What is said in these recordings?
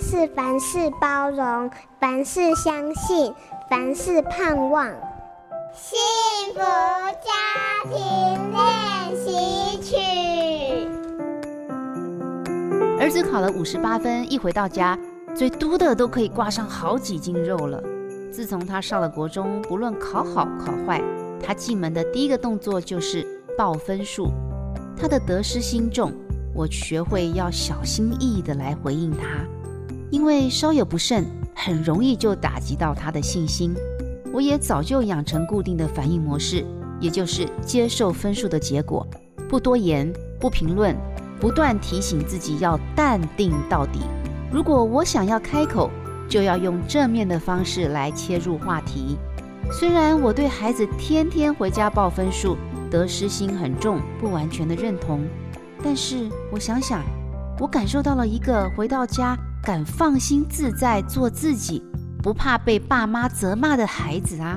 是凡事包容，凡事相信，凡事盼望。幸福家庭练习曲。儿子考了五十八分，一回到家，嘴嘟的都可以挂上好几斤肉了。自从他上了国中，不论考好考坏，他进门的第一个动作就是报分数。他的得失心重，我学会要小心翼翼的来回应他，因为稍有不慎，很容易就打击到他的信心。我也早就养成固定的反应模式，也就是接受分数的结果，不多言，不评论，不断提醒自己要淡定到底。如果我想要开口，就要用正面的方式来切入话题。虽然我对孩子天天回家报分数，得失心很重，不完全的认同，但是我想想，我感受到了一个回到家敢放心自在做自己，不怕被爸妈责骂的孩子啊！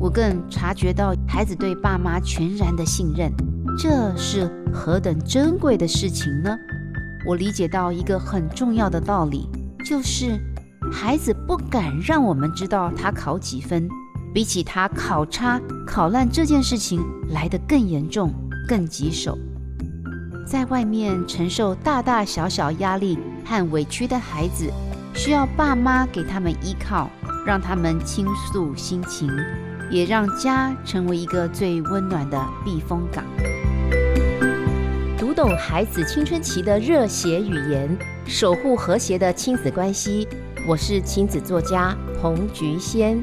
我更察觉到孩子对爸妈全然的信任，这是何等珍贵的事情呢？我理解到一个很重要的道理，就是孩子不敢让我们知道他考几分，比起他考差、考烂这件事情来得更严重、更棘手。在外面承受大大小小压力和委屈的孩子，需要爸妈给他们依靠，让他们倾诉心情，也让家成为一个最温暖的避风港。读懂孩子青春期的热血语言，守护和谐的亲子关系。我是亲子作家彭菊仙。